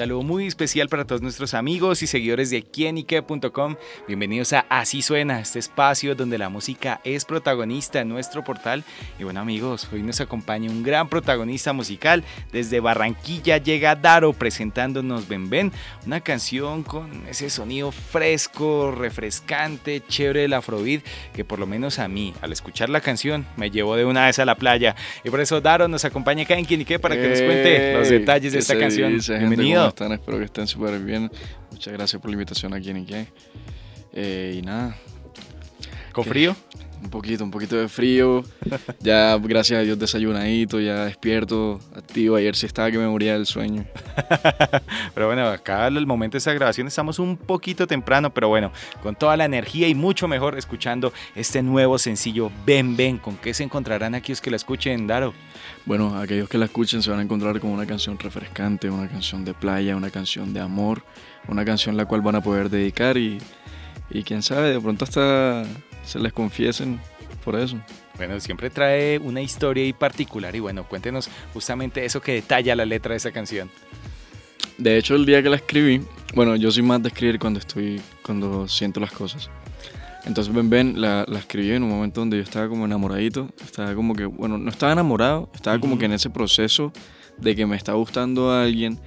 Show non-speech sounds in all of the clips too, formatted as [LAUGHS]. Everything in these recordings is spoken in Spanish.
Saludo muy especial para todos nuestros amigos y seguidores de quienique.com. Bienvenidos a Así Suena, este espacio donde la música es protagonista en nuestro portal. Y bueno amigos, hoy nos acompaña un gran protagonista musical. Desde Barranquilla llega Daro presentándonos Ben Ben, una canción con ese sonido fresco, refrescante, chévere del afrobeat, que por lo menos a mí, al escuchar la canción, me llevó de una vez a la playa. Y por eso Daro nos acompaña acá en Quienique para que nos cuente los detalles de esta canción. Bienvenido están? Espero que estén súper bien. Muchas gracias por la invitación aquí en Ike. Eh, y nada. ¿Con frío? Un poquito, un poquito de frío. [LAUGHS] ya, gracias a Dios, desayunadito, ya despierto, activo. Ayer sí estaba que me moría del sueño. [LAUGHS] pero bueno, acá el momento de esta grabación estamos un poquito temprano, pero bueno, con toda la energía y mucho mejor escuchando este nuevo sencillo Ven Ven. ¿Con qué se encontrarán aquellos que la escuchen, Daro? Bueno, aquellos que la escuchen se van a encontrar con una canción refrescante, una canción de playa, una canción de amor, una canción la cual van a poder dedicar y, y quién sabe, de pronto hasta se les confiesen por eso. Bueno, siempre trae una historia y particular y bueno, cuéntenos justamente eso que detalla la letra de esa canción. De hecho, el día que la escribí, bueno, yo soy más de escribir cuando estoy, cuando siento las cosas. Entonces Ben Ben la, la, escribí en un momento donde yo estaba como enamoradito, estaba como que, bueno, no estaba enamorado, estaba como que en ese proceso de que me está gustando a alguien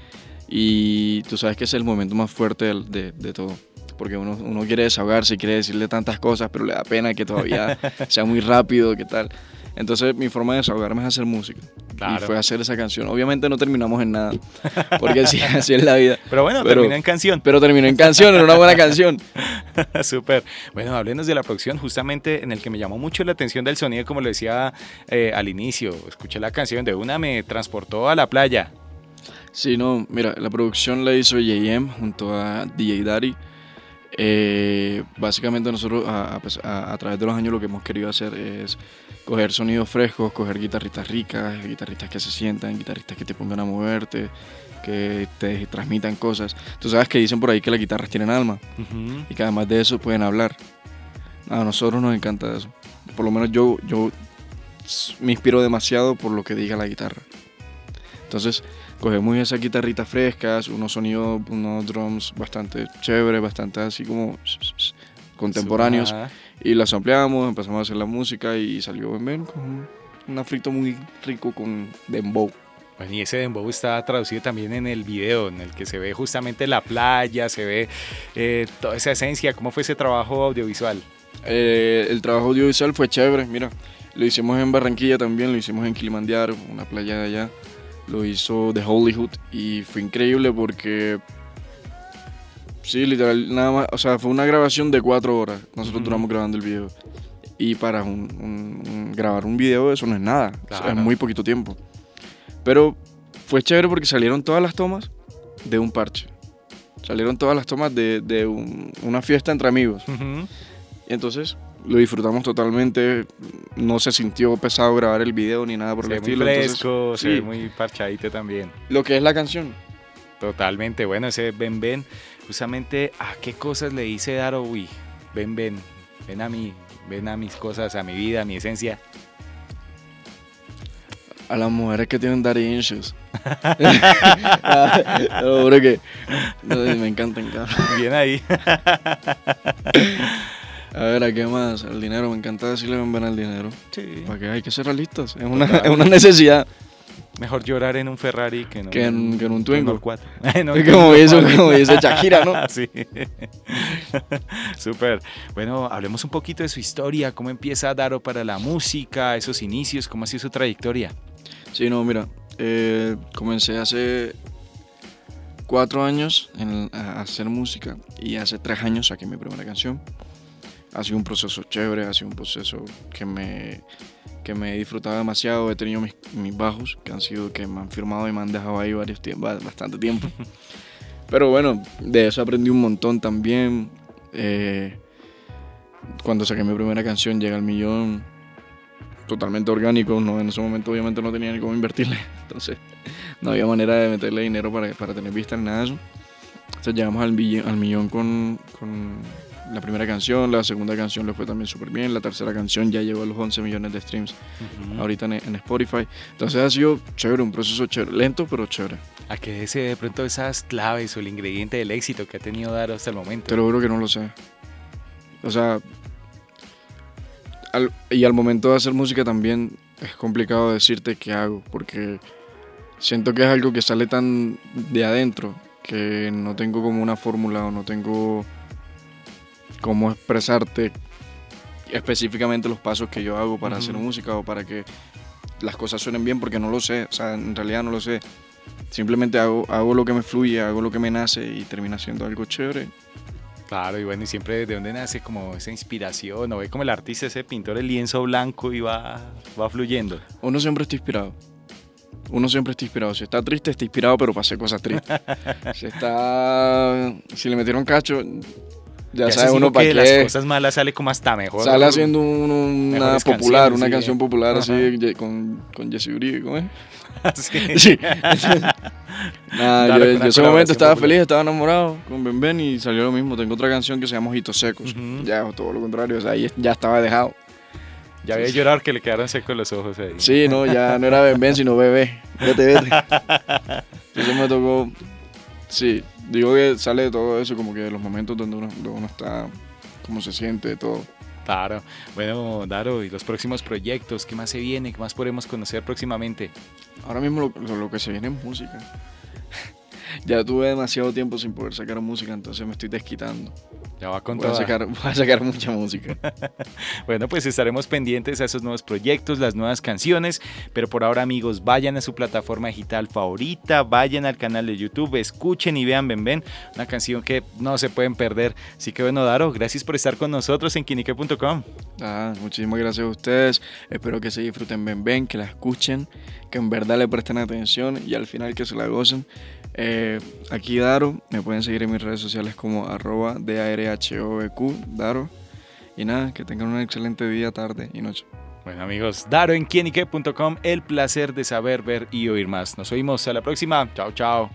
y tú sabes que es el momento más fuerte de, de, todo, porque uno, uno, quiere desahogarse, quiere decirle tantas cosas, pero le da pena que todavía [LAUGHS] sea muy rápido, qué tal. Entonces mi forma de desahogarme es hacer música. Y fue hacer esa canción. Obviamente no terminamos en nada, porque así, [LAUGHS] así es la vida. Pero bueno, terminó en canción. Pero terminó en canción, en una buena canción. [LAUGHS] Súper. Bueno, háblenos de la producción, justamente en el que me llamó mucho la atención del sonido, como lo decía eh, al inicio. Escuché la canción de una, me transportó a la playa. Sí, no, mira, la producción la hizo JM junto a DJ Daddy. Eh, básicamente nosotros pues, a, a, través de los años lo que hemos querido hacer es coger sonidos frescos, coger guitarristas ricas, guitarristas que se sientan, guitarristas que te pongan a moverte, que te transmitan cosas. Tú sabes que dicen por ahí que las guitarras tienen alma y que además de eso pueden hablar. A nosotros nos encanta eso. Por lo menos yo, yo me inspiro demasiado por lo que diga la guitarra. Entonces, cogemos esas guitarritas frescas, unos sonidos, unos drums bastante chéveres, bastante así como contemporáneos, y las ampliamos, empezamos a hacer la música y salió Ben Ben con un afrito muy rico con dembow. Bueno, y ese dembow está traducido también en el video, en el que se ve justamente la playa, se ve eh, toda esa esencia. ¿Cómo fue ese trabajo audiovisual? Eh, el trabajo audiovisual fue chévere, mira. Lo hicimos en Barranquilla también, lo hicimos en Kilimanjaro, una playa de allá. Lo hizo The Hollywood y fue increíble porque Sí, literal, nada más. O sea, fue una grabación de cuatro horas. Nosotros duramos grabando el video. Y para un, grabar un video eso no es nada. es muy poquito tiempo. Pero fue chévere porque salieron todas las tomas de un parche. Salieron todas las tomas de, de una fiesta entre amigos. Y entonces lo disfrutamos totalmente. No se sintió pesado grabar el video ni nada por el estilo. Muy fresco, sí. muy parchadito también. Lo que es la canción. Totalmente. Bueno, ese Ben Ben justamente a qué cosas le dice Daro, uy, ven, ven, ven a mí, ven a mis cosas, a mi vida, a mi esencia. A las mujeres que tienen daddy issues. [LAUGHS] [LAUGHS] Lo que me encantan, Bien ahí. [LAUGHS] A ver, ¿a qué más? El dinero, me encanta decirle ven, ven al dinero. Sí. Para que hay que ser realistas, es una, [LAUGHS] es una necesidad. Mejor llorar en un Ferrari que, que, en, que en, un Twingo. [LAUGHS] no, como, dice, como dice Shakira, ¿no? [LAUGHS] sí. Súper. Bueno, hablemos un poquito de su historia. ¿Cómo empieza Daro para la música? Esos inicios, ¿cómo ha sido su trayectoria? Sí, no, mira. Eh, comencé hace cuatro años en, a hacer música y hace tres años saqué mi primera canción. Ha sido un proceso chévere, ha sido un proceso que me que me he disfrutado demasiado. He tenido mis, mis, bajos, que han sido que me han firmado y me han dejado ahí varios bastante tiempo. [LAUGHS] Pero bueno, de eso aprendí un montón también. Eh, cuando saqué mi primera canción, Llega al Millón, totalmente orgánico, no, en ese momento obviamente no tenía ni cómo invertirle, [LAUGHS] entonces no había manera de meterle dinero para, para tener vistas ni nada de eso. Entonces llegamos al, al millón con, con, la primera canción, la segunda canción le fue también súper bien, la tercera canción ya llegó a los 11 millones de streams ahorita en, en, Spotify. Entonces ha sido chévere, un proceso chévere, lento pero chévere. ¿A qué ese de pronto esas claves o el ingrediente del éxito que ha tenido Daro hasta el momento? Te lo juro que no lo sé. O sea, y al momento de hacer música también es complicado decirte qué hago, porque siento que es algo que sale tan de adentro que no tengo como una fórmula o no tengo cómo expresarte específicamente los pasos que yo hago para hacer música o para que las cosas suenen bien, porque no lo sé, o sea, en realidad no lo sé. Simplemente hago, hago lo que me fluye, hago lo que me nace y termina siendo algo chévere Claro, y bueno, y siempre de dónde nace como esa inspiración, o ve como el artista, ese pintor, el lienzo blanco y va, va fluyendo. Uno siempre está inspirado. Uno siempre está inspirado. Si está triste, está inspirado, pero para hacer cosas tristes. [LAUGHS] si está. Si le metieron cacho, ya, sabe uno para qué. las cosas malas sale como hasta mejor. Sale haciendo una popular, una canción popular así con, con Jesse Uribe, ¿cómo es? [LAUGHS] sí. [LAUGHS] yo, en ese momento estaba feliz, estaba enamorado con Ben Ben y salió lo mismo. Tengo otra canción que se llama Ojitos Secos. Ya, todo lo contrario, o sea, ya estaba dejado. Ya había llorar que le quedaron secos los ojos ahí. Sí, no, ya no era Ben Ben, sino Bebé. Vete, vete. [LAUGHS] Entonces me tocó. Sí, digo que sale de todo eso, como que de los momentos donde uno, donde uno está, cómo se siente, todo. Claro. Bueno, Daro, ¿y los próximos proyectos? ¿Qué más se viene? ¿Qué más podremos conocer próximamente? Ahora mismo lo, lo que se viene es música. [LAUGHS] ya tuve demasiado tiempo sin poder sacar música, entonces me estoy desquitando. Ya va con voy a, sacar, voy a sacar mucha música. [LAUGHS] bueno, pues estaremos pendientes a esos nuevos proyectos, las nuevas canciones. Pero por ahora, amigos, vayan a su plataforma digital favorita, vayan al canal de YouTube, escuchen y vean Ven Ven, una canción que no se pueden perder. Así que bueno, Daro, gracias por estar con nosotros en quinique.com. Ah, muchísimas gracias a ustedes. Espero que se disfruten Ven Ven, que la escuchen, que en verdad le presten atención y al final que se la gocen. Eh, aquí Daro, me pueden seguir en mis redes sociales como arroba DARHOBQ, Daro. Y nada, que tengan un excelente día, tarde y noche. Bueno amigos, Daro en quienique.com, el placer de saber, ver y oír más. Nos oímos a la próxima. Chao, chao.